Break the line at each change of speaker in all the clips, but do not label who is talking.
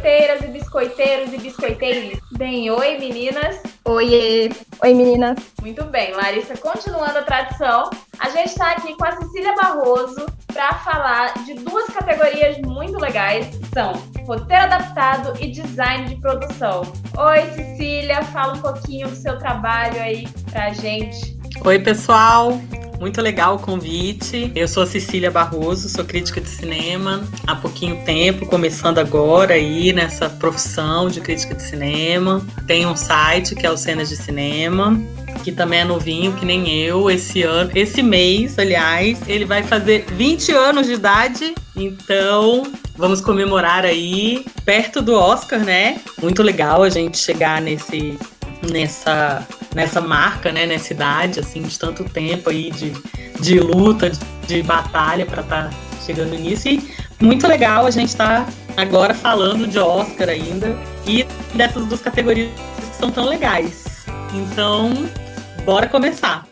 biscoiteiras e biscoiteiros e biscoiteiros. Bem, oi meninas.
Oiê. Oi meninas.
Muito bem, Larissa, continuando a tradição, a gente está aqui com a Cecília Barroso para falar de duas categorias muito legais, que são roteiro adaptado e design de produção. Oi, Cecília, fala um pouquinho do seu trabalho aí pra gente.
Oi, pessoal. Muito legal o convite. Eu sou Cecília Barroso, sou crítica de cinema há pouquinho tempo, começando agora aí nessa profissão de crítica de cinema. Tenho um site que é o Cenas de Cinema, que também é novinho, que nem eu, esse ano, esse mês, aliás, ele vai fazer 20 anos de idade. Então, vamos comemorar aí perto do Oscar, né? Muito legal a gente chegar nesse nessa, nessa marca, né, nessa idade, assim, de tanto tempo aí de, de luta, de, de batalha para estar tá chegando nisso. E muito legal a gente estar tá agora falando de Oscar ainda e dessas duas categorias que são tão legais. Então, bora começar.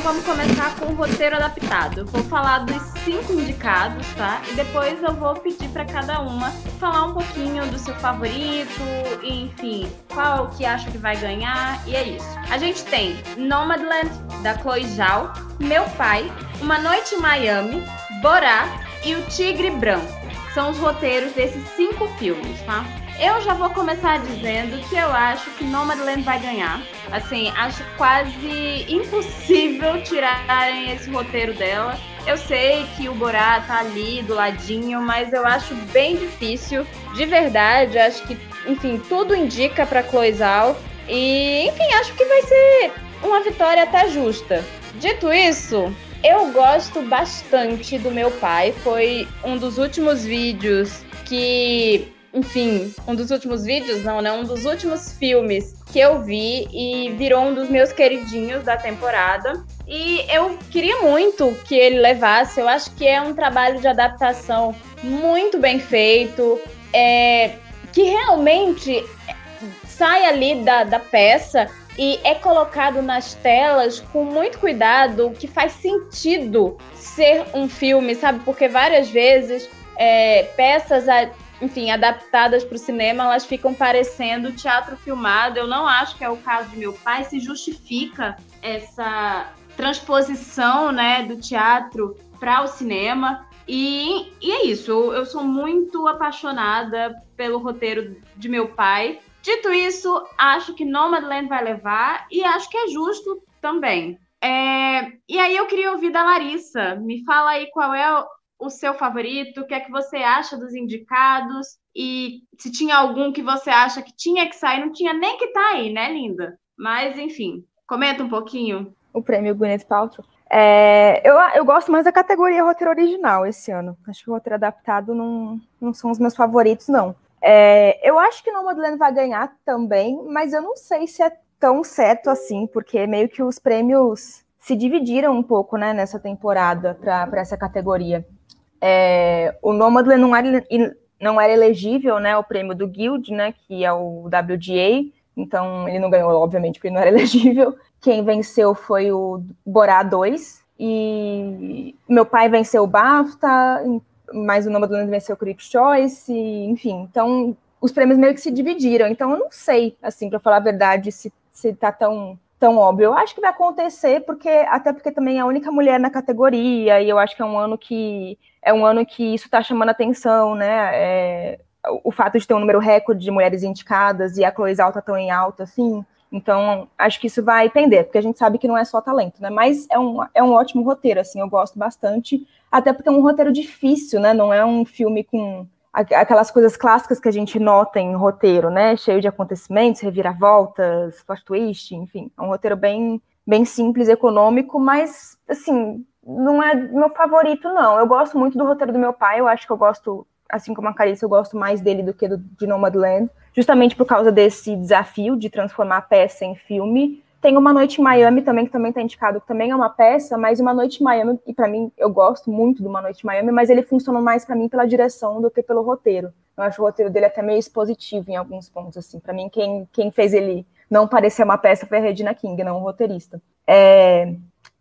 Vamos começar com o roteiro adaptado. Vou falar dos cinco indicados, tá? E depois eu vou pedir para cada uma falar um pouquinho do seu favorito, enfim, qual que acha que vai ganhar, e é isso. A gente tem Nomadland, da Chloe Zhao, Meu Pai, Uma Noite em Miami, Borá e O Tigre Branco. São os roteiros desses cinco filmes, tá? Eu já vou começar dizendo que eu acho que Nomadland vai ganhar. Assim, acho quase impossível tirarem esse roteiro dela. Eu sei que o Borá tá ali do ladinho, mas eu acho bem difícil. De verdade, acho que, enfim, tudo indica para Cloizal. E, enfim, acho que vai ser uma vitória até justa. Dito isso, eu gosto bastante do meu pai. Foi um dos últimos vídeos que enfim, um dos últimos vídeos, não, né? Um dos últimos filmes que eu vi e virou um dos meus queridinhos da temporada. E eu queria muito que ele levasse. Eu acho que é um trabalho de adaptação muito bem feito, é, que realmente sai ali da, da peça e é colocado nas telas com muito cuidado, que faz sentido ser um filme, sabe? Porque várias vezes é, peças enfim, adaptadas para o cinema, elas ficam parecendo teatro filmado. Eu não acho que é o caso de meu pai. Se justifica essa transposição, né, do teatro para o cinema. E, e é isso. Eu, sou muito apaixonada pelo roteiro de meu pai. Dito isso, acho que Nomadland vai levar e acho que é justo também. É, e aí eu queria ouvir da Larissa. Me fala aí qual é o seu favorito, o que é que você acha dos indicados e se tinha algum que você acha que tinha que sair, não tinha nem que tá aí, né, linda? Mas, enfim, comenta um pouquinho.
O prêmio Gwyneth Paltrow. É, eu, eu gosto mais da categoria roteiro original esse ano. Acho que o roteiro adaptado não, não são os meus favoritos, não. É, eu acho que Nomadland vai ganhar também, mas eu não sei se é tão certo assim, porque meio que os prêmios se dividiram um pouco né, nessa temporada para essa categoria. É, o Nomadland não era, não era elegível, né, o prêmio do Guild, né, que é o WGA, então ele não ganhou, obviamente, porque não era elegível. Quem venceu foi o Borá 2, e meu pai venceu o BAFTA, mas o Nomadland venceu o Critics' Choice, enfim, então os prêmios meio que se dividiram, então eu não sei, assim, para falar a verdade, se, se tá tão tão óbvio. Eu acho que vai acontecer, porque até porque também é a única mulher na categoria, e eu acho que é um ano que é um ano que isso está chamando atenção, né? É, o fato de ter um número recorde de mulheres indicadas e a Chloe Alta tão em alta, assim. Então, acho que isso vai pender, porque a gente sabe que não é só talento, né? Mas é um, é um ótimo roteiro, assim, eu gosto bastante, até porque é um roteiro difícil, né? Não é um filme com aquelas coisas clássicas que a gente nota em roteiro, né? Cheio de acontecimentos, reviravoltas, plot twist, enfim. É um roteiro bem, bem simples, econômico, mas, assim, não é meu favorito, não. Eu gosto muito do roteiro do meu pai, eu acho que eu gosto, assim como a Carissa, eu gosto mais dele do que do, de Nomadland, justamente por causa desse desafio de transformar a peça em filme. Tem Uma Noite em Miami também, que também está indicado, que também é uma peça, mas Uma Noite em Miami, e para mim, eu gosto muito de Uma Noite em Miami, mas ele funciona mais para mim pela direção do que pelo roteiro. Eu acho o roteiro dele até meio expositivo em alguns pontos, assim. Para mim, quem, quem fez ele não parecer uma peça foi a Regina King, não o roteirista. É...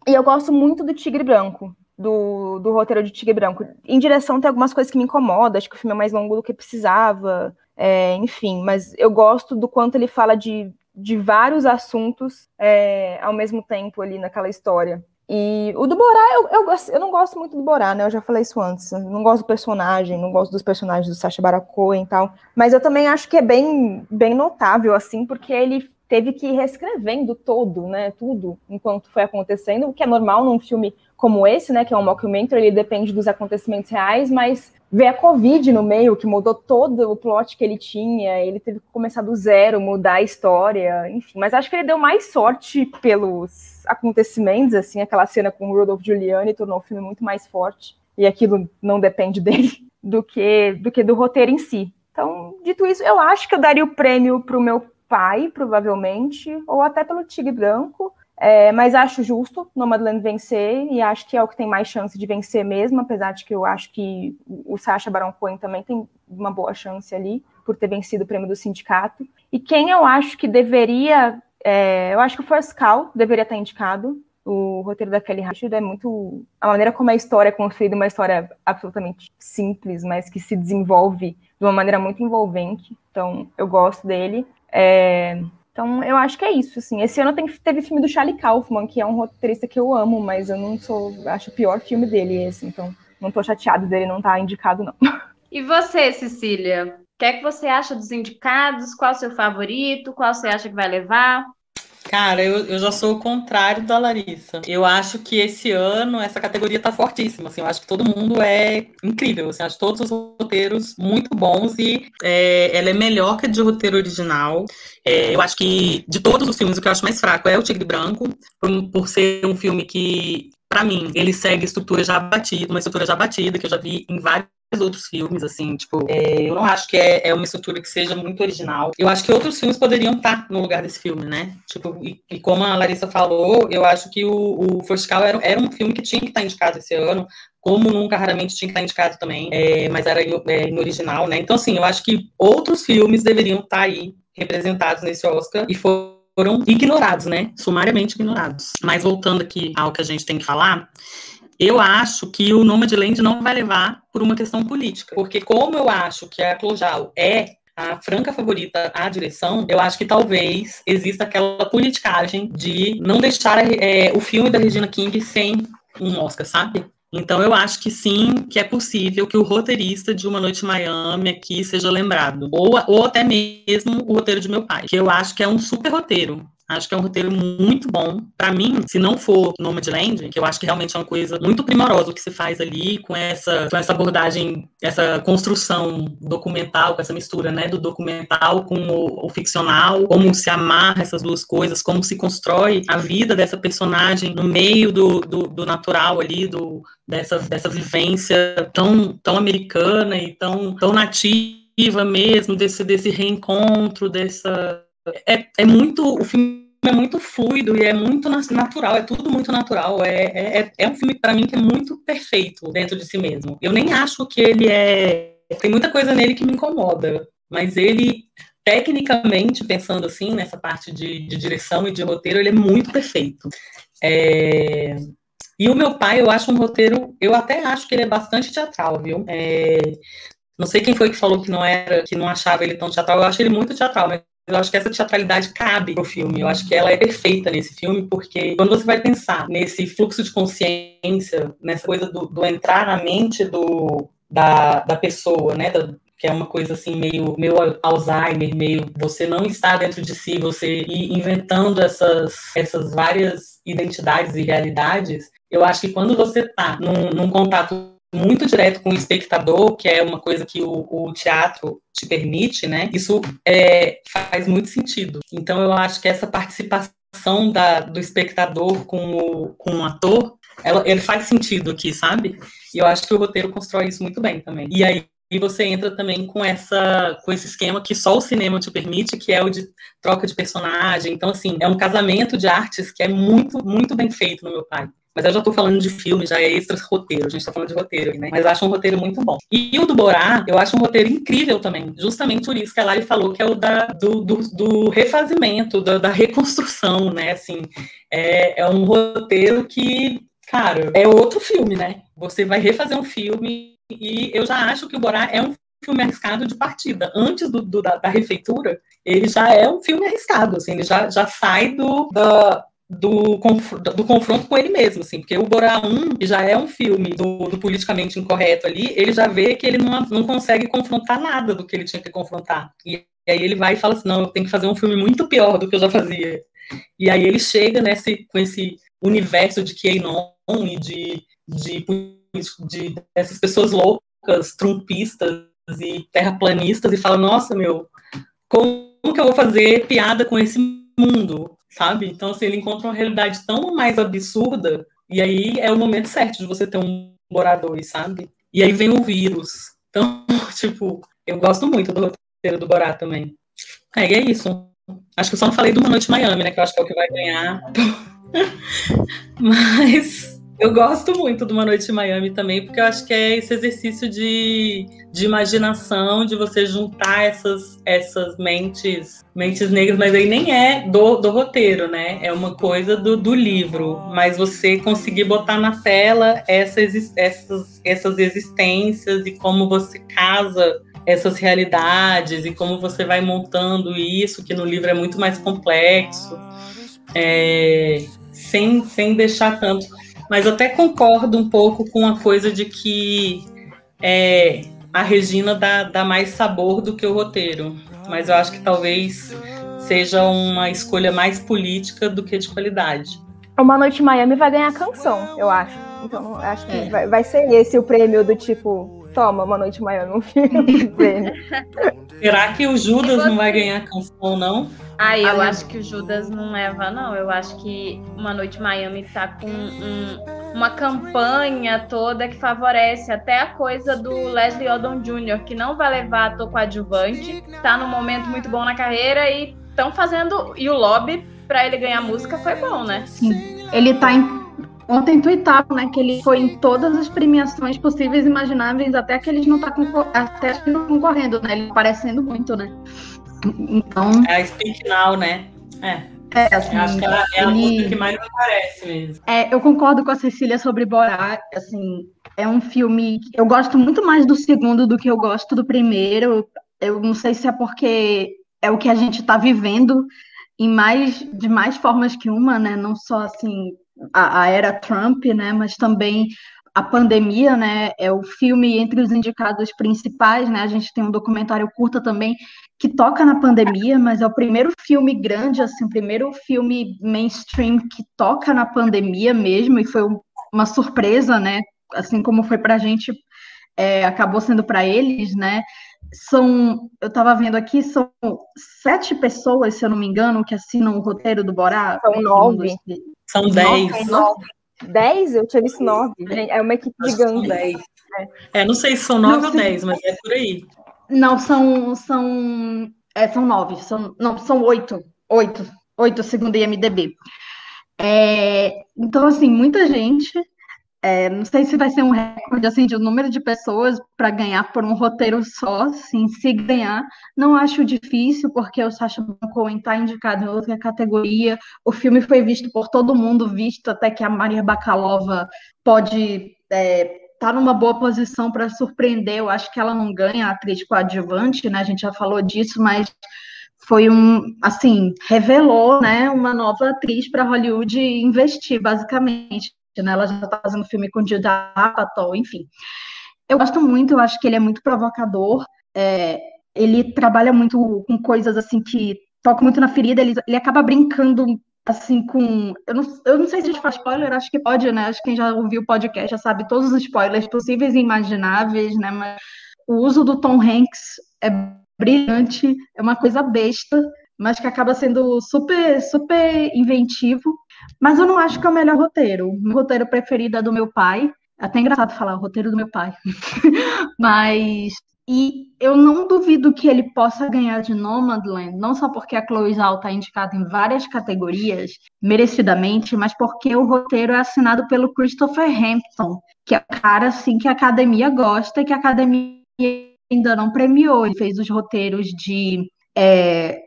E eu gosto muito do Tigre Branco. do, do roteiro de Tigre Branco. Em direção tem algumas coisas que me incomodam, acho que o filme é mais longo do que precisava, é, enfim, mas eu gosto do quanto ele fala de, de vários assuntos é, ao mesmo tempo ali naquela história. E o do Borá, eu, eu, eu, não gosto muito do Borá, né? Eu já falei isso antes. Eu não gosto do personagem, não gosto dos personagens do Sacha Baron e tal. Mas eu também acho que é bem, bem notável, assim, porque ele teve que ir reescrevendo todo, né? Tudo enquanto foi acontecendo, o que é normal num filme como esse, né? Que é um mockumentary, ele depende dos acontecimentos reais, mas ver a Covid no meio, que mudou todo o plot que ele tinha, ele teve que começar do zero, mudar a história, enfim. Mas acho que ele deu mais sorte pelos acontecimentos, assim, aquela cena com o Rodolfo Giuliani tornou o filme muito mais forte, e aquilo não depende dele, do que do, que do roteiro em si. Então, dito isso, eu acho que eu daria o prêmio para o meu pai, provavelmente, ou até pelo Tigre Branco, é, mas acho justo Nomadland vencer e acho que é o que tem mais chance de vencer mesmo, apesar de que eu acho que o Sacha Baron Cohen também tem uma boa chance ali por ter vencido o prêmio do sindicato. E quem eu acho que deveria, é, eu acho que o First Call deveria estar indicado. O roteiro da Kelly Rashid é muito a maneira como a história é construída, uma história absolutamente simples, mas que se desenvolve de uma maneira muito envolvente. Então eu gosto dele. É, então, eu acho que é isso, assim. Esse ano tem, teve filme do Charlie Kaufman, que é um roteirista que eu amo, mas eu não sou... Acho o pior filme dele esse, então não tô chateado dele não estar tá indicado, não.
E você, Cecília? O que é que você acha dos indicados? Qual o seu favorito? Qual você acha que vai levar?
Cara, eu, eu já sou o contrário da Larissa. Eu acho que esse ano essa categoria tá fortíssima. Assim, eu acho que todo mundo é incrível. Assim, acho todos os roteiros muito bons e é, ela é melhor que a de roteiro original. É, eu acho que de todos os filmes, o que eu acho mais fraco é o Tigre Branco, por, por ser um filme que, para mim, ele segue estrutura já batida, uma estrutura já batida, que eu já vi em vários outros filmes, assim, tipo, é, eu não acho que é, é, uma estrutura que seja muito original. Eu acho que outros filmes poderiam estar no lugar desse filme, né? Tipo, e, e como a Larissa falou, eu acho que o, o era, era um filme que tinha que estar indicado esse ano, como nunca raramente tinha que estar indicado também, é, mas era é, em, original, né? Então, assim, eu acho que outros filmes deveriam estar aí representados nesse Oscar e foram ignorados, né? Sumariamente ignorados. Mas voltando aqui ao que a gente tem que falar, eu acho que o Nomadland não vai levar por uma questão política, porque como eu acho que a Clojal é a franca favorita à direção, eu acho que talvez exista aquela politicagem de não deixar é, o filme da Regina King sem um Oscar, sabe? Então eu acho que sim, que é possível que o roteirista de Uma Noite em Miami aqui seja lembrado. Ou, ou até mesmo o roteiro de meu pai, que eu acho que é um super roteiro. Acho que é um roteiro muito bom. Para mim, se não for Nomadland, que eu acho que realmente é uma coisa muito primorosa o que se faz ali com essa, com essa abordagem, essa construção documental, com essa mistura, né, do documental com o, o ficcional, como se amarra essas duas coisas, como se constrói a vida dessa personagem no meio do, do, do natural ali, do, dessa, dessa vivência tão, tão americana e tão, tão nativa mesmo, desse, desse reencontro, dessa é, é muito. O filme é muito fluido e é muito natural, é tudo muito natural. É, é, é um filme, para mim, que é muito perfeito dentro de si mesmo. Eu nem acho que ele é. Tem muita coisa nele que me incomoda, mas ele, tecnicamente, pensando assim, nessa parte de, de direção e de roteiro, ele é muito perfeito. É... E o meu pai, eu acho um roteiro, eu até acho que ele é bastante teatral, viu? É... Não sei quem foi que falou que não era, que não achava ele tão teatral, eu acho ele muito teatral, mas eu acho que essa teatralidade cabe pro filme. Eu acho que ela é perfeita nesse filme, porque quando você vai pensar nesse fluxo de consciência, nessa coisa do, do entrar na mente do, da, da pessoa, né? Da, que é uma coisa assim meio, meio Alzheimer, meio você não está dentro de si, você ir inventando essas, essas várias identidades e realidades. Eu acho que quando você está num, num contato muito direto com o espectador, que é uma coisa que o, o teatro te permite, né? Isso é, faz muito sentido. Então eu acho que essa participação da, do espectador com o, com o ator, ela, ele faz sentido aqui, sabe? E eu acho que o roteiro constrói isso muito bem também. E aí e você entra também com essa com esse esquema que só o cinema te permite, que é o de troca de personagem. Então, assim, é um casamento de artes que é muito, muito bem feito no meu pai. Mas eu já estou falando de filme, já é extra roteiro, a gente está falando de roteiro, né? Mas acho um roteiro muito bom. E o do Borá, eu acho um roteiro incrível também, justamente por isso que a Lari falou que é o da, do, do, do refazimento, da, da, reconstrução, né? Assim, é, é um roteiro que Cara, é outro filme, né? Você vai refazer um filme e eu já acho que o Borá é um filme arriscado de partida. Antes do, do da, da, refeitura, ele já é um filme arriscado, assim, ele já, já sai do, do, do confronto com ele mesmo, assim, porque o Borá 1, que já é um filme do, do, politicamente incorreto ali, ele já vê que ele não, não consegue confrontar nada do que ele tinha que confrontar. E, aí ele vai e fala assim, não, eu tenho que fazer um filme muito pior do que eu já fazia. E aí ele chega nesse, com esse universo de QAnon e de, de, de, dessas pessoas loucas, trumpistas e terraplanistas e fala, nossa, meu, como que eu vou fazer piada com esse mundo, sabe? Então, assim, ele encontra uma realidade tão mais absurda e aí é o momento certo de você ter um morador, sabe? E aí vem o vírus. Então, tipo, eu gosto muito do roteiro do Borá também. É, e é isso. Acho que eu só não falei do Uma Noite Miami, né? Que eu acho que é o que vai ganhar. Mas eu gosto muito do Uma Noite em Miami também, porque eu acho que é esse exercício de, de imaginação, de você juntar essas, essas mentes, mentes negras, mas aí nem é do, do roteiro, né? É uma coisa do, do livro, mas você conseguir botar na tela essas, essas, essas existências e como você casa essas realidades e como você vai montando isso, que no livro é muito mais complexo. É, sem, sem deixar tanto. Mas até concordo um pouco com a coisa de que é, a Regina dá, dá mais sabor do que o roteiro. Mas eu acho que talvez seja uma escolha mais política do que de qualidade.
Uma Noite em Miami vai ganhar canção, eu acho. Então, acho que é. vai, vai ser esse o prêmio do tipo, toma, Uma Noite Miami, um filme.
Será que o Judas não vai ganhar canção, não?
Ah, eu acho que o Judas não leva, não. Eu acho que Uma Noite Miami tá com um, uma campanha toda que favorece até a coisa do Leslie Odom Jr., que não vai levar ator coadjuvante, tá num momento muito bom na carreira e estão fazendo. E o lobby para ele ganhar música foi bom, né?
Sim. Ele tá em. Ontem tuitava, né, que ele foi em todas as premiações possíveis e imagináveis, até que eles não tá até que não concorrendo, né? Ele parecendo muito, né?
Então. É a Speak Now, né? É. É, assim, eu acho que ela é ele... a música que mais me parece mesmo.
É, eu concordo com a Cecília sobre Borá, assim, é um filme. Eu gosto muito mais do segundo do que eu gosto do primeiro. Eu não sei se é porque é o que a gente está vivendo em mais de mais formas que uma, né? Não só assim a, a era Trump, né? Mas também a pandemia, né? É o filme entre os indicados principais, né? A gente tem um documentário curta também que toca na pandemia, mas é o primeiro filme grande, assim, o primeiro filme mainstream que toca na pandemia mesmo, e foi uma surpresa, né? Assim como foi para a gente, é, acabou sendo para eles, né? São, eu estava vendo aqui, são sete pessoas, se eu não me engano, que assinam o roteiro do Borá.
São nove.
São dez.
Nove. Dez? Eu tinha visto nove. É uma equipe gigante.
Dez. É. é. não sei se são nove não, ou dez, mas é por aí.
Não, são. São, é, são nove. São, não, são oito. Oito. Oito, segundo IMDB. É, então, assim, muita gente. É, não sei se vai ser um recorde assim, de um número de pessoas para ganhar por um roteiro só, assim, se ganhar. Não acho difícil, porque o Sacha Baron está indicado em outra categoria. O filme foi visto por todo mundo, visto até que a Maria Bakalova pode é, tá numa boa posição para surpreender. Eu acho que ela não ganha a atriz coadjuvante, né? A gente já falou disso, mas foi um, assim, revelou, né, uma nova atriz para Hollywood investir, basicamente. Né? Ela já está fazendo filme com Judd Apatow, enfim. Eu gosto muito, eu acho que ele é muito provocador. É, ele trabalha muito com coisas assim que tocam muito na ferida. Ele, ele acaba brincando assim, com. Eu não, eu não sei se a gente faz spoiler, acho que pode, né? Acho que quem já ouviu o podcast já sabe todos os spoilers possíveis e imagináveis, né? Mas o uso do Tom Hanks é brilhante, é uma coisa besta, mas que acaba sendo super, super inventivo. Mas eu não acho que é o melhor roteiro. O roteiro preferido é do meu pai. É até engraçado falar o roteiro do meu pai. mas e eu não duvido que ele possa ganhar de Nomadland, não só porque a Chloe Zhao está indicada em várias categorias, merecidamente, mas porque o roteiro é assinado pelo Christopher Hampton, que é o cara assim que a academia gosta e que a academia ainda não premiou. Ele fez os roteiros de é,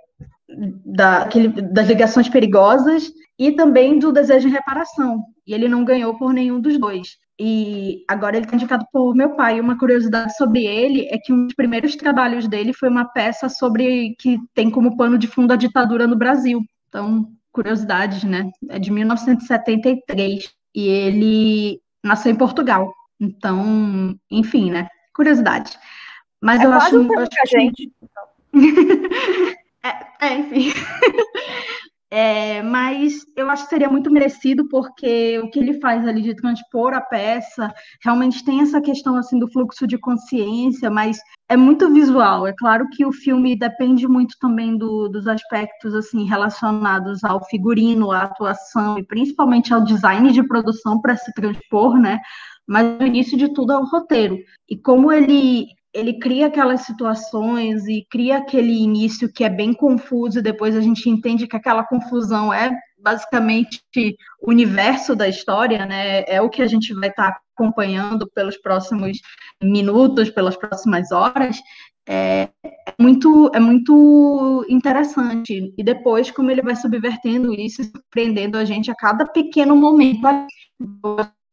da, aquele, das ligações perigosas e também do desejo de reparação. E ele não ganhou por nenhum dos dois. E agora ele está indicado por meu pai. Uma curiosidade sobre ele é que um dos primeiros trabalhos dele foi uma peça sobre que tem como pano de fundo a ditadura no Brasil. Então, curiosidades, né? É de 1973 e ele nasceu em Portugal. Então, enfim, né? Curiosidade. Mas
é
eu acho, eu acho
que... gente.
é, é, enfim. É, mas eu acho que seria muito merecido porque o que ele faz ali de transpor a peça realmente tem essa questão assim do fluxo de consciência, mas é muito visual. É claro que o filme depende muito também do, dos aspectos assim relacionados ao figurino, à atuação e principalmente ao design de produção para se transpor, né? Mas o início de tudo é o roteiro. E como ele ele cria aquelas situações e cria aquele início que é bem confuso, e depois a gente entende que aquela confusão é basicamente o universo da história, né? É o que a gente vai estar acompanhando pelos próximos minutos, pelas próximas horas. É, é muito, é muito interessante. E depois, como ele vai subvertendo isso, surpreendendo a gente a cada pequeno momento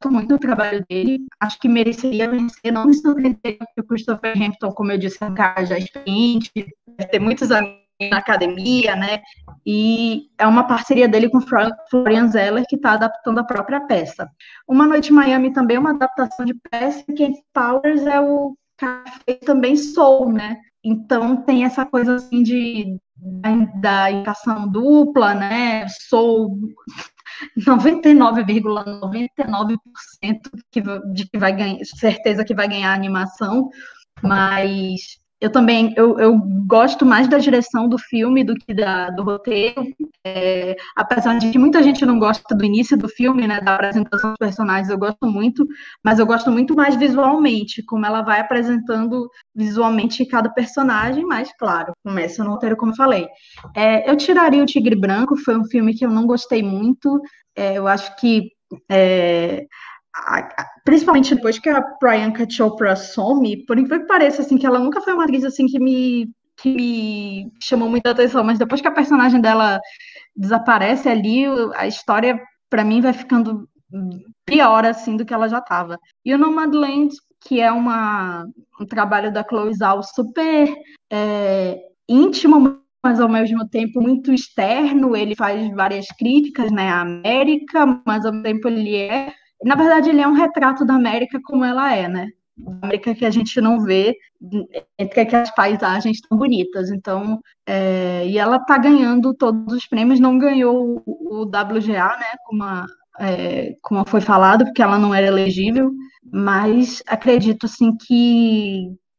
muito do trabalho dele, acho que mereceria vencer, não me surpreender, porque o Christopher Hampton, como eu disse, é um cara já experiente, ter muitos amigos na academia, né? E é uma parceria dele com Florian Zeller, que está adaptando a própria peça. Uma Noite em Miami também é uma adaptação de peça, e Kent Powers é o cara que também Soul, né? Então tem essa coisa assim de da, indicação dupla, né? Soul 99,99% ,99 de que vai ganhar, certeza que vai ganhar a animação, mas eu também eu, eu gosto mais da direção do filme do que da, do roteiro, é, apesar de que muita gente não gosta do início do filme, né, da apresentação dos personagens, eu gosto muito, mas eu gosto muito mais visualmente, como ela vai apresentando visualmente cada personagem, mas claro, começa no roteiro, como eu falei. É, eu tiraria o Tigre Branco, foi um filme que eu não gostei muito, é, eu acho que é, principalmente depois que a Priyanka Chopra some, por incrível que pareça, assim, que ela nunca foi uma atriz assim que me, que me chamou muita atenção, mas depois que a personagem dela desaparece ali, a história para mim vai ficando pior assim do que ela já estava. E o Nomadland, que é uma, um trabalho da Chloe Zhao super é, íntimo, mas ao mesmo tempo muito externo, ele faz várias críticas né, à América, mas ao mesmo tempo ele é na verdade, ele é um retrato da América como ela é, né? América que a gente não vê, entre que as paisagens tão bonitas. Então, é, e ela está ganhando todos os prêmios, não ganhou o, WGA, né? Como, a, é, como foi falado, porque ela não era elegível, mas acredito assim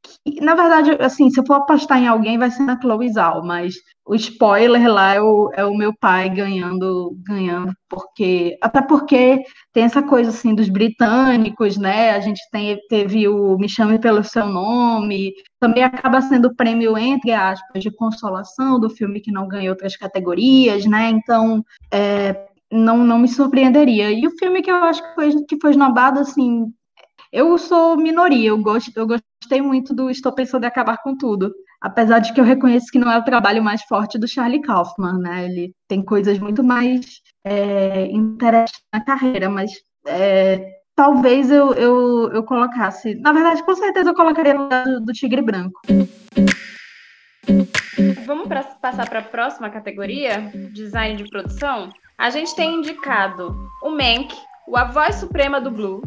que na verdade, assim, se eu for apostar em alguém, vai ser na Chloe Zhao, mas o spoiler lá é o, é o meu pai ganhando, ganhando, porque até porque tem essa coisa assim dos britânicos, né? A gente tem, teve o Me Chame pelo Seu Nome, também acaba sendo prêmio, entre aspas, de consolação do filme que não ganhou outras categorias, né? Então, é, não, não me surpreenderia. E o filme que eu acho que foi, que foi esnobado, assim, eu sou minoria, eu, gosto, eu gostei muito do Estou Pensando em Acabar com Tudo. Apesar de que eu reconheço que não é o trabalho mais forte do Charlie Kaufman, né? Ele tem coisas muito mais é, interessantes na carreira, mas é, talvez eu, eu, eu colocasse. Na verdade, com certeza eu colocaria no do Tigre Branco.
Vamos pra, passar para a próxima categoria, design de produção. A gente tem indicado o Mank, o A Voz Suprema do Blue,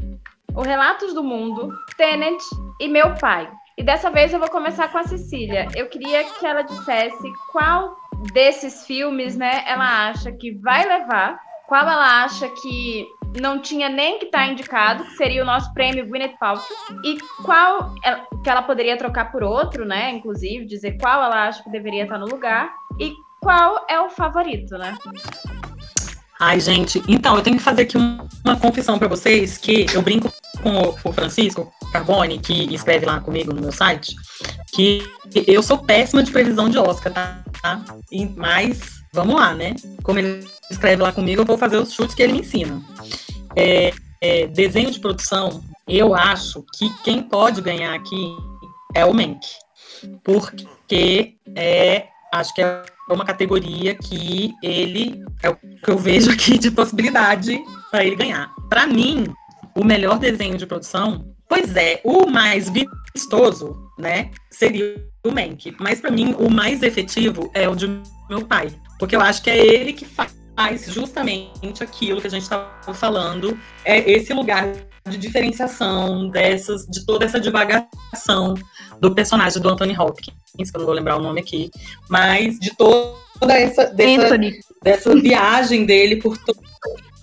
o Relatos do Mundo, Tenet e Meu Pai. E dessa vez eu vou começar com a Cecília. Eu queria que ela dissesse qual desses filmes, né, ela acha que vai levar, qual ela acha que não tinha nem que estar tá indicado, que seria o nosso prêmio Gwyneth Paltrow, e qual ela, que ela poderia trocar por outro, né, inclusive, dizer qual ela acha que deveria estar no lugar, e qual é o favorito, né?
Ai, gente, então eu tenho que fazer aqui uma confissão para vocês que eu brinco com o Francisco Carbone, que escreve lá comigo no meu site, que eu sou péssima de previsão de Oscar, tá? E, mas vamos lá, né? Como ele escreve lá comigo, eu vou fazer os chutes que ele me ensina. É, é, desenho de produção, eu acho que quem pode ganhar aqui é o Menck, porque é acho que é uma categoria que ele é o que eu vejo aqui de possibilidade para ele ganhar. Para mim, o melhor desenho de produção, pois é, o mais vistoso, né, seria o Mank. Mas para mim, o mais efetivo é o de meu pai, porque eu acho que é ele que faz justamente aquilo que a gente estava falando, é esse lugar de diferenciação dessas, de toda essa divagação do personagem do Anthony Hopkins, que eu não vou lembrar o nome aqui, mas de toda essa dessa, dessa viagem dele por todo.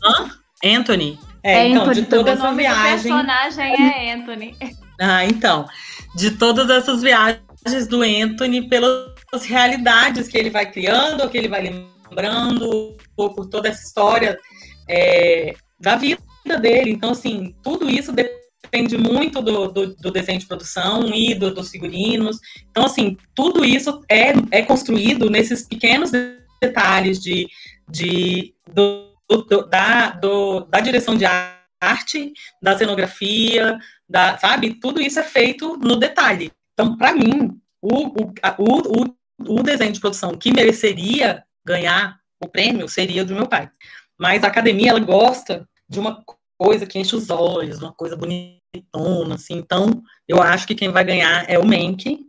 Hã? Anthony.
É, é então, Anthony, de toda essa viagem. O personagem é Anthony.
Ah, então. De todas essas viagens do Anthony pelas realidades que ele vai criando, que ele vai lembrando, por, por toda essa história é, da vida dele. Então, assim, tudo isso depende muito do, do, do desenho de produção e do, dos figurinos. Então, assim, tudo isso é, é construído nesses pequenos detalhes de, de, do, do, da, do, da direção de arte, da cenografia, da, sabe? Tudo isso é feito no detalhe. Então, para mim, o, o, o, o desenho de produção que mereceria ganhar o prêmio seria do meu pai. Mas a academia, ela gosta de uma coisa que enche os olhos, uma coisa bonitona, assim. Então, eu acho que quem vai ganhar é o Menck.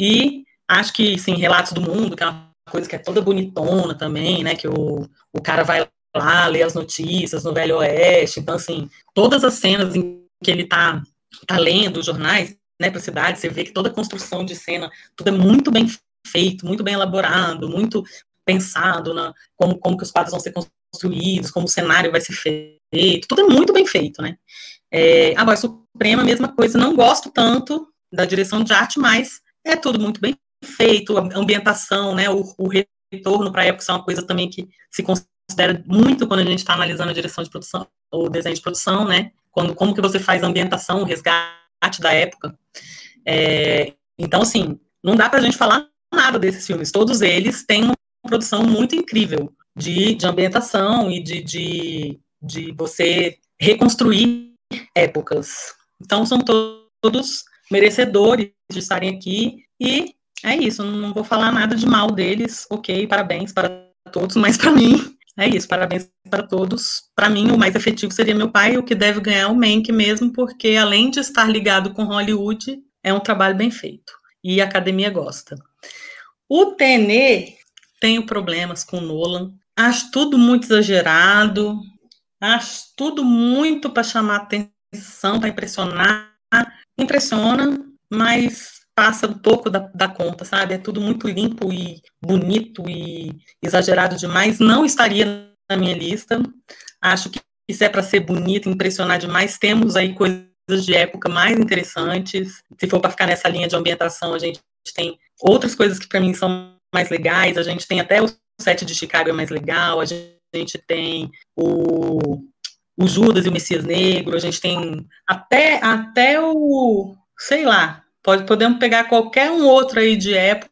E acho que, sim, Relatos do Mundo, que é uma coisa que é toda bonitona também, né? Que o, o cara vai lá ler as notícias no Velho Oeste. Então, assim, todas as cenas em que ele tá, tá lendo os jornais, né, para a cidade, você vê que toda a construção de cena, tudo é muito bem feito, muito bem elaborado, muito pensado na como, como que os quadros vão ser construídos, como o cenário vai ser feito, tudo é muito bem feito, né? É, agora, Suprema, mesma coisa, não gosto tanto da direção de arte, mas é tudo muito bem feito, a ambientação, né, o, o retorno para a época é uma coisa também que se considera muito quando a gente está analisando a direção de produção, ou desenho de produção, né, quando, como que você faz a ambientação, o resgate da época. É, então, assim, não dá para a gente falar nada desses filmes, todos eles têm uma produção muito incrível de, de ambientação e de, de, de você reconstruir épocas. Então, são to todos merecedores de estarem aqui e é isso, não vou falar nada de mal deles, ok, parabéns para todos, mas para mim é isso, parabéns para todos. Para mim, o mais efetivo seria meu pai, o que deve ganhar o Mank mesmo, porque além de estar ligado com Hollywood, é um trabalho bem feito e a academia gosta. O Tenê tenho problemas com Nolan. Acho tudo muito exagerado. Acho tudo muito para chamar atenção, para impressionar. Impressiona, mas passa um pouco da, da, conta, sabe? É tudo muito limpo e bonito e exagerado demais. Não estaria na minha lista. Acho que isso é para ser bonito, impressionar demais. Temos aí coisas de época mais interessantes. Se for para ficar nessa linha de ambientação, a gente tem outras coisas que para mim são mais legais, a gente tem até o set de Chicago é mais legal, a gente tem o, o Judas e o Messias Negro, a gente tem até, até o, sei lá, pode, podemos pegar qualquer um outro aí de época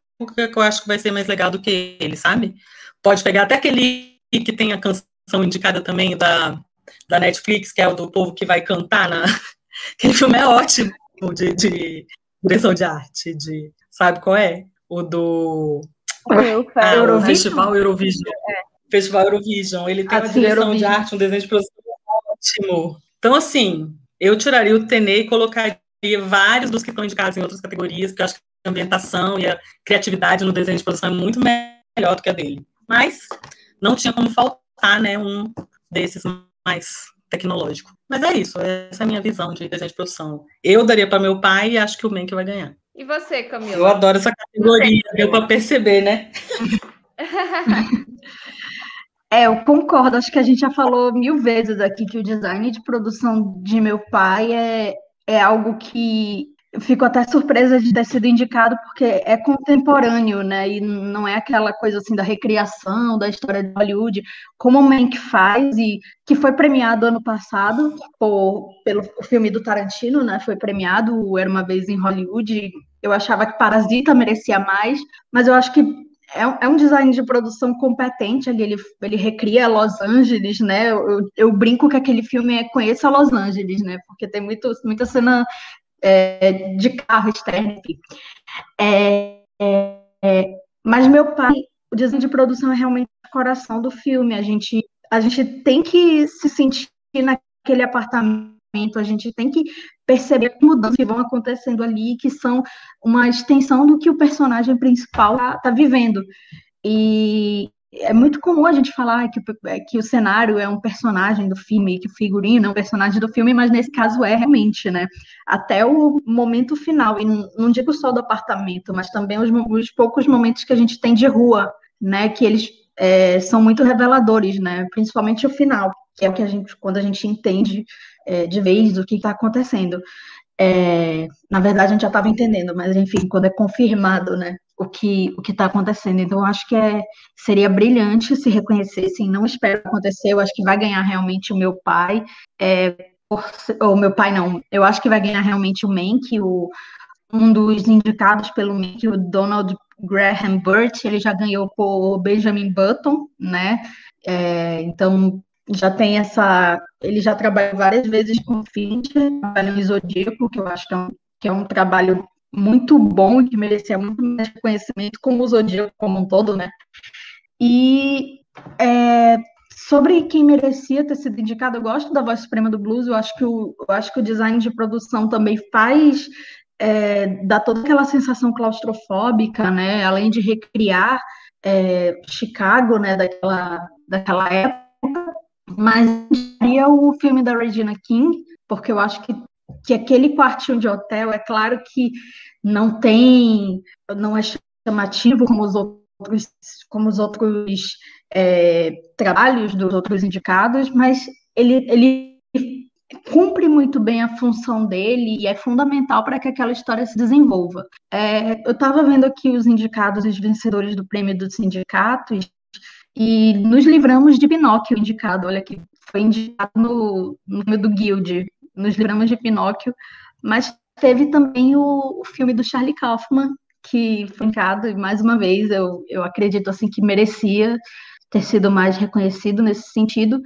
que eu acho que vai ser mais legal do que ele, sabe? Pode pegar até aquele que tem a canção indicada também da, da Netflix, que é o do povo que vai cantar na. Aquele filme é ótimo de, de direção de arte, de. Sabe qual é? O do
ah,
Eurovision? O Festival Eurovision. É. Festival Eurovision. Ele tem ah, uma direção Eurovision. de arte, um desenho de produção ótimo. Então, assim, eu tiraria o Tenê e colocaria vários dos que estão indicados em outras categorias, porque eu acho que a ambientação e a criatividade no desenho de produção é muito melhor do que a dele. Mas não tinha como faltar, né, um desses mais tecnológico. Mas é isso, essa é a minha visão de desenho de produção. Eu daria para meu pai e acho que o Mank vai ganhar.
E você, Camila?
Eu adoro essa categoria, deu para perceber, né?
É, eu concordo. Acho que a gente já falou mil vezes aqui que o design de produção de meu pai é, é algo que fico até surpresa de ter sido indicado, porque é contemporâneo, né? E não é aquela coisa assim da recriação da história de Hollywood, como o Mank faz, e que foi premiado ano passado por, pelo filme do Tarantino, né? Foi premiado, Era uma vez em Hollywood. Eu achava que Parasita merecia mais, mas eu acho que é, é, um design de produção competente ali, ele, ele recria Los Angeles, né? Eu, eu, brinco que aquele filme é Conheça Los Angeles, né? Porque tem muito, muita cena é, de carro externo. É, é, é, Mas meu pai, o design de produção é realmente o coração do filme. A gente, a gente tem que se sentir naquele apartamento, a gente tem que perceber as mudanças que vão acontecendo ali, que são uma extensão do que o personagem principal está tá vivendo. E é muito comum a gente falar que, é, que o cenário é um personagem do filme, que o figurino é um personagem do filme, mas nesse caso é realmente, né? Até o momento final, e não, digo só do apartamento, mas também os, os, poucos momentos que a gente tem de rua, né? Que eles é, são muito reveladores, né? Principalmente o final, que é o que a gente, quando a gente entende é, de vez o que está acontecendo. É, na verdade, a gente já estava entendendo, mas enfim, quando é confirmado, né? O que o que está acontecendo. Então, acho que é, seria brilhante se reconhecessem. Não espero acontecer. Eu acho que vai ganhar realmente o meu pai. É, ou meu pai não. Eu acho que vai ganhar realmente o Mank, o um dos indicados pelo Mank, o Donald Graham Burt. Ele já ganhou por Benjamin Button, né? É, então já tem essa. Ele já trabalhou várias vezes com Fincher, trabalha no Zodíaco, que eu acho que é um, que é um trabalho muito bom que merecia muito mais reconhecimento, como o Zodíaco como um todo, né? E é, sobre quem merecia ter sido indicado, eu gosto da voz suprema do blues, eu acho que o, eu acho que o design de produção também faz é, dá toda aquela sensação claustrofóbica, né? Além de recriar é, Chicago, né? Daquela, daquela época, mas seria o filme da Regina King, porque eu acho que que aquele quartinho de hotel, é claro que não tem, não é chamativo como os outros, como os outros é, trabalhos dos outros indicados, mas ele, ele cumpre muito bem a função dele e é fundamental para que aquela história se desenvolva. É, eu estava vendo aqui os indicados os vencedores do prêmio dos sindicatos e nos livramos de Pinóquio indicado, olha aqui, foi indicado no, no do Guild, nos livramos de Pinóquio, mas teve também o, o filme do Charlie Kaufman, que foi indicado, e mais uma vez eu, eu acredito assim que merecia ter sido mais reconhecido nesse sentido,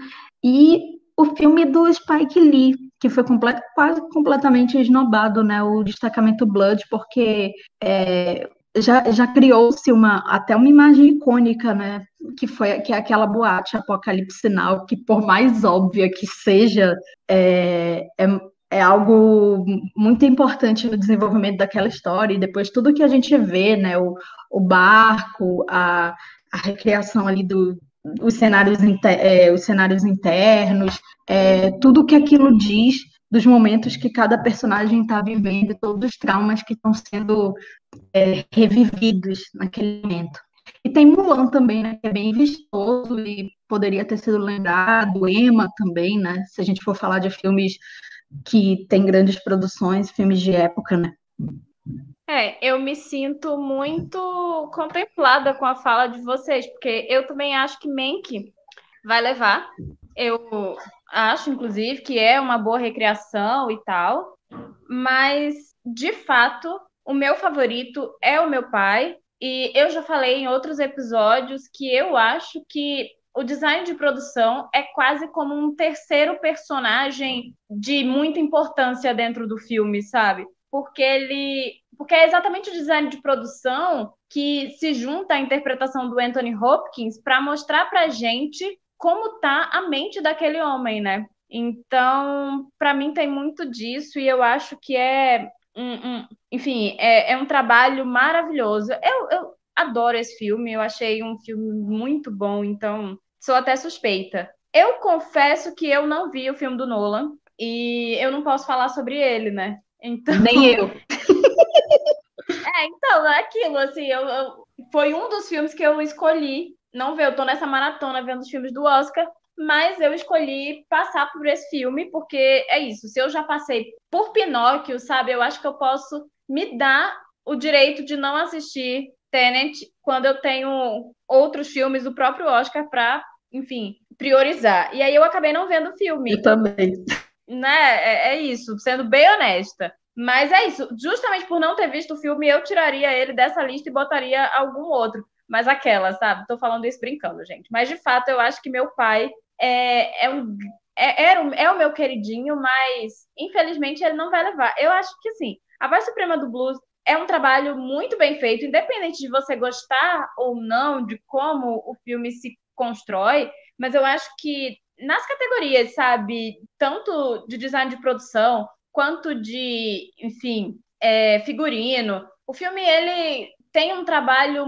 e o filme do Spike Lee, que foi complet, quase completamente esnobado, né, o Destacamento Blood, porque é, já, já criou-se uma até uma imagem icônica, né? Que foi que é aquela boate Apocalipse que por mais óbvia que seja, é, é, é algo muito importante no desenvolvimento daquela história, e depois tudo que a gente vê, né? O, o barco, a, a recriação ali do, os cenários, é, os cenários internos, é, tudo que aquilo diz dos momentos que cada personagem está vivendo, todos os traumas que estão sendo é, revividos naquele momento. E tem Mulan também, né, que é bem vistoso e poderia ter sido lembrado, Emma também, né, se a gente for falar de filmes que têm grandes produções, filmes de época, né.
É, eu me sinto muito contemplada com a fala de vocês, porque eu também acho que Mank vai levar. Eu acho, inclusive, que é uma boa recriação e tal, mas, de fato, o meu favorito é o meu pai, e eu já falei em outros episódios que eu acho que o design de produção é quase como um terceiro personagem de muita importância dentro do filme, sabe? Porque ele. Porque é exatamente o design de produção que se junta à interpretação do Anthony Hopkins para mostrar pra gente como tá a mente daquele homem, né? Então, para mim tem muito disso e eu acho que é um, um enfim, é, é, um trabalho maravilhoso. Eu, eu adoro esse filme, eu achei um filme muito bom, então sou até suspeita. Eu confesso que eu não vi o filme do Nolan e eu não posso falar sobre ele, né?
Então... Nem eu.
é, então, é aquilo, assim, eu, eu, foi um dos filmes que eu escolhi não ver, eu tô nessa maratona vendo os filmes do Oscar, mas eu escolhi passar por esse filme porque é isso. Se eu já passei por Pinóquio, sabe, eu acho que eu posso me dar o direito de não assistir Tenet quando eu tenho outros filmes do próprio Oscar para, enfim, priorizar. E aí eu acabei não vendo o filme.
Eu também.
Né? É, é isso, sendo bem honesta. Mas é isso. Justamente por não ter visto o filme, eu tiraria ele dessa lista e botaria algum outro mas aquela, sabe? Tô falando isso brincando, gente. Mas de fato, eu acho que meu pai é, é um. É, é, o meu queridinho, mas infelizmente ele não vai levar. Eu acho que sim. A voz suprema do blues é um trabalho muito bem feito, independente de você gostar ou não de como o filme se constrói, mas eu acho que nas categorias, sabe, tanto de design de produção quanto de, enfim, é, figurino, o filme ele tem um trabalho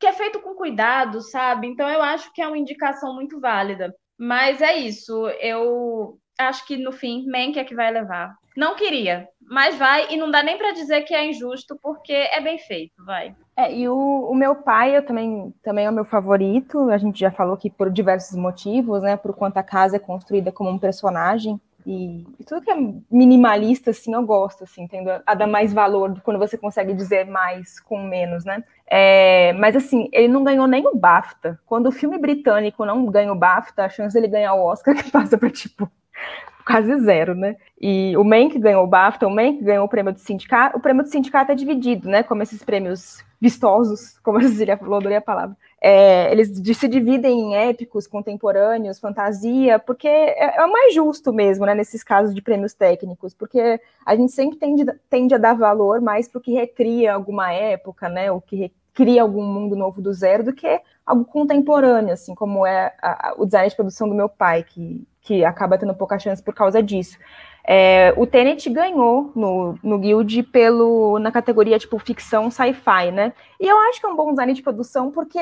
que é feito com cuidado, sabe? Então eu acho que é uma indicação muito válida. Mas é isso, eu acho que no fim, Mank é que vai levar. Não queria, mas vai, e não dá nem para dizer que é injusto, porque é bem feito, vai.
É, e o, o, meu pai, eu também, também é o meu favorito, a gente já falou que por diversos motivos, né, por quanto a casa é construída como um personagem, e, e, tudo que é minimalista, assim, eu gosto, assim, tendo a, a dar mais valor quando você consegue dizer mais com menos, né? É, mas, assim, ele não ganhou nem o BAFTA. Quando o filme britânico não ganha o BAFTA, a chance dele ganhar o Oscar que passa para, tipo, quase zero, né? E o Mank ganhou o BAFTA, o Mank ganhou o prêmio do sindicato. O prêmio do sindicato é dividido, né? Como esses prêmios vistosos, como a Cecília falou, adorei a palavra. É, eles se dividem em épicos, contemporâneos, fantasia, porque é, é mais justo mesmo, né? Nesses casos de prêmios técnicos, porque a gente sempre tende, tende a dar valor mais para o que recria alguma época, né? O que cria algum mundo novo do zero, do que algo contemporâneo, assim, como é a, a, o design de produção do meu pai, que que acaba tendo pouca chance por causa disso. É, o Tenet ganhou no, no Guild pelo, na categoria tipo ficção sci-fi, né? E eu acho que é um bom design de produção porque,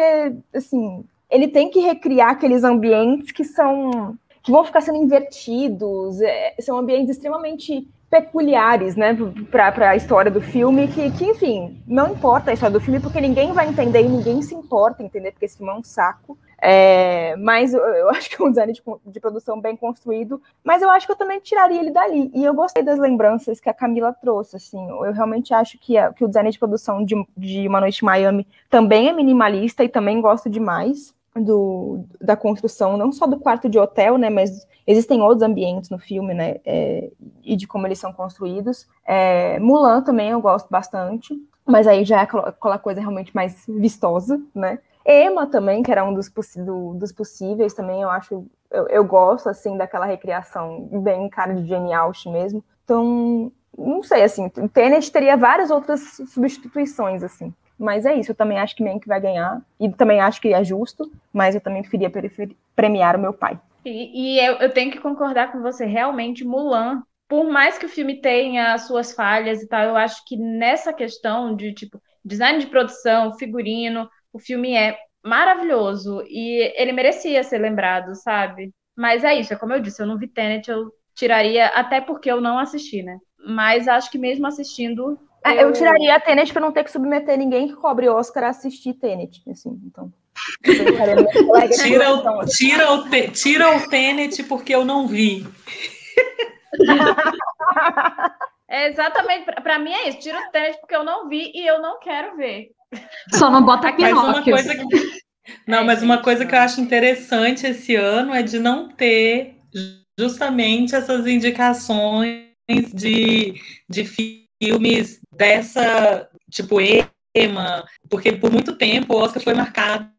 assim, ele tem que recriar aqueles ambientes que são que vão ficar sendo invertidos, é, são ambientes extremamente peculiares, né, para a história do filme, que, que, enfim, não importa a história do filme, porque ninguém vai entender e ninguém se importa entender, porque esse filme é um saco. É, mas eu, acho que é um design de, de, produção bem construído, mas eu acho que eu também tiraria ele dali. E eu gostei das lembranças que a Camila trouxe, assim, eu realmente acho que, a, que o design de produção de, de Uma Noite em Miami também é minimalista e também gosto demais do, da construção, não só do quarto de hotel, né, mas existem outros ambientes no filme, né, é, e de como eles são construídos. É, Mulan também eu gosto bastante, mas aí já é aquela coisa realmente mais vistosa, né. Emma também, que era um dos, do, dos possíveis também, eu acho, eu, eu, gosto, assim, daquela recriação bem cara de Jane Austen mesmo. Então, não sei, assim, Tenet teria várias outras substituições, assim. Mas é isso, eu também acho que Mank vai ganhar. E também acho que é justo, mas eu também preferia premiar o meu pai.
E, e eu, eu, tenho que concordar com você, realmente, Mulan, por mais que o filme tenha suas falhas e tal, eu acho que nessa questão de, tipo, design de produção, figurino, o filme é maravilhoso e ele merecia ser lembrado, sabe? Mas é isso, é como eu disse, eu não vi Tenet, eu tiraria, até porque eu não assisti, né? Mas acho que mesmo assistindo,
é, eu... eu tiraria a Tenet para não ter que submeter ninguém que cobre Oscar a assistir Tenet, assim, então.
tira, o, tira, o te, tira o Tenet porque eu não vi.
É exatamente, para mim é isso. Tira o Tenet porque eu não vi e eu não quero ver.
Só não bota aqui
mas uma coisa que, Não, mas uma coisa que eu acho interessante esse ano é de não ter justamente essas indicações de, de filmes dessa, tipo, Ema, porque por muito tempo o Oscar foi marcado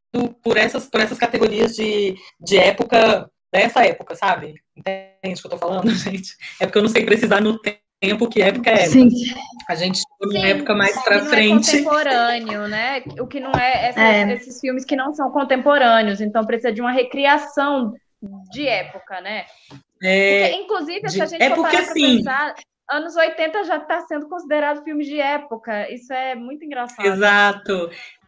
por essas, por essas categorias de, de época, dessa época, sabe? Entende o que eu tô falando, gente? É porque eu não sei precisar no tempo que época é.
Sim.
A gente ficou numa época mais para frente.
É contemporâneo, né? O que não é, essas, é, esses filmes que não são contemporâneos, então precisa de uma recriação de época, né? É, porque, inclusive, de, se a gente
é for porque, assim,
pensar, anos 80 já está sendo considerado filme de época. Isso é muito engraçado.
Exato.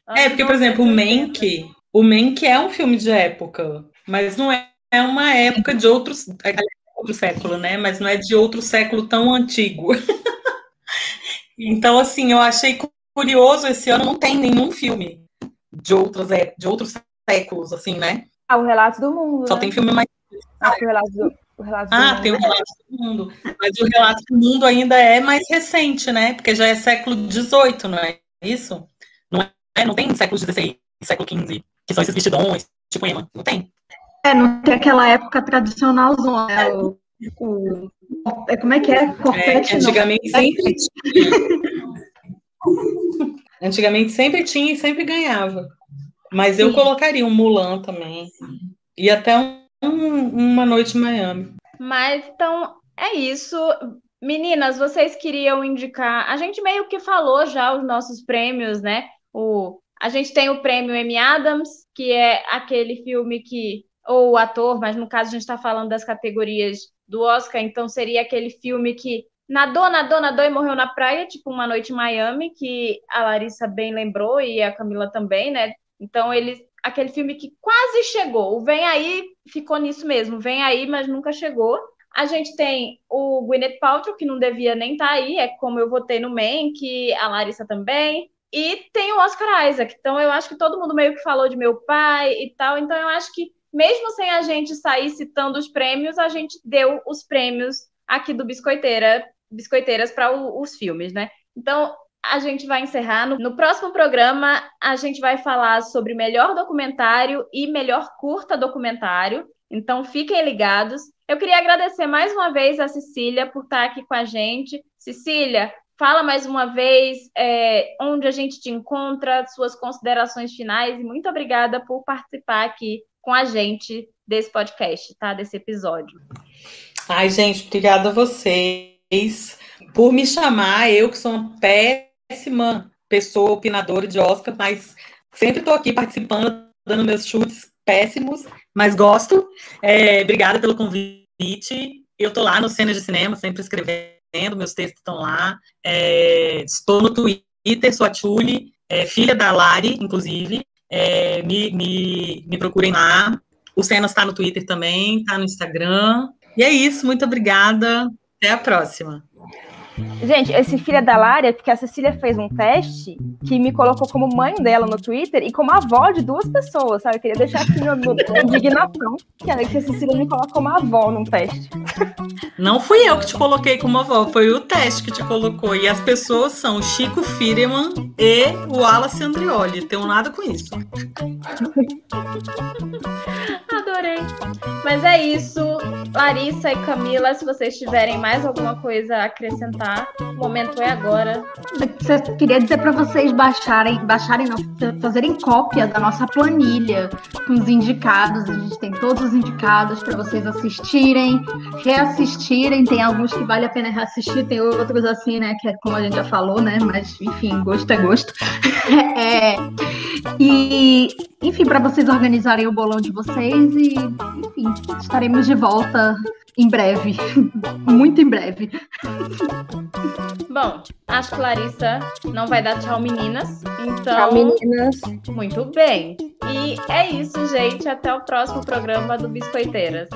Anos é, porque, por exemplo, o Mank, o Mank é um filme de época, mas não é, é uma época de outros, é, outro século, né? Mas não é de outro século tão antigo. então, assim, eu achei curioso esse ano não tem nenhum filme de outros, de outros séculos, assim, né?
Ah, o Relato do Mundo.
Só
né?
tem filme mais.
Ah, o Relato do, o relato
ah, tem o Relato do Mundo. Mas o Relato do Mundo ainda é mais recente, né? Porque já é século XVIII, não é isso? Não, é, não tem século XVI, século XV, que são esses vestidões, tipo Emma. Não tem.
É, não tem aquela época tradicional, é, o, o, é, como é que é?
Corpete, é antigamente não. sempre tinha. antigamente sempre tinha e sempre ganhava. Mas eu Sim. colocaria um Mulan também. E até um, um, uma noite em Miami.
Mas então é isso. Meninas, vocês queriam indicar? A gente meio que falou já os nossos prêmios, né? O, a gente tem o prêmio Amy Adams, que é aquele filme que ou ator, mas no caso a gente está falando das categorias do Oscar, então seria aquele filme que nadou, nadou, nadou e morreu na praia, tipo Uma Noite em Miami, que a Larissa bem lembrou e a Camila também, né? Então ele, aquele filme que quase chegou, o Vem Aí ficou nisso mesmo, Vem Aí, mas nunca chegou. A gente tem o Gwyneth Paltrow, que não devia nem estar tá aí, é como eu votei no Men, que a Larissa também. E tem o Oscar Isaac. Então eu acho que todo mundo meio que falou de meu pai e tal. Então eu acho que mesmo sem a gente sair citando os prêmios, a gente deu os prêmios aqui do Biscoiteira, Biscoiteiras para os filmes, né? Então, a gente vai encerrar. No, no, próximo programa, a gente vai falar sobre melhor documentário e melhor curta documentário. Então, fiquem ligados. Eu queria agradecer mais uma vez a Cecília por estar aqui com a gente. Cecília, fala mais uma vez é, onde a gente te encontra, suas considerações finais e muito obrigada por participar aqui com a gente desse podcast, tá? Desse episódio.
Ai, gente, obrigada a vocês por me chamar. Eu que sou uma péssima pessoa opinadora de Oscar, mas sempre estou aqui participando, dando meus chutes péssimos, mas gosto. É, obrigada pelo convite. Eu estou lá no Cena de Cinema, sempre escrevendo, meus textos estão lá. É, estou no Twitter, sou a Tchuli, é, filha da Lari, inclusive. É, me, me, me procurem lá. O Cenas está no Twitter também, está no Instagram. E é isso, muito obrigada. Até a próxima.
Gente, esse filho é da Lária, porque a Cecília fez um teste que me colocou como mãe dela no Twitter e como avó de duas pessoas, sabe? Eu queria deixar aqui minha, minha indignação, que, que a Cecília me coloca como avó num teste.
Não fui eu que te coloquei como avó, foi o teste que te colocou. E as pessoas são Chico Firman e o Wallace Andrioli. Tenho nada com isso.
Adorei. Mas é isso. Larissa e Camila, se vocês tiverem mais alguma coisa a acrescentar, o momento é agora.
Eu queria dizer para vocês baixarem, baixarem não, fazerem cópia da nossa planilha com os indicados. A gente tem todos os indicados para vocês assistirem, reassistirem. Tem alguns que vale a pena reassistir, tem outros assim, né, que é como a gente já falou, né, mas enfim, gosto é gosto. é, e enfim, para vocês organizarem o bolão de vocês e, enfim, estaremos de volta em breve. Muito em breve.
Bom, acho que Larissa não vai dar tchau, meninas. Então.
Tchau, meninas.
Muito bem. E é isso, gente. Até o próximo programa do Biscoiteiras.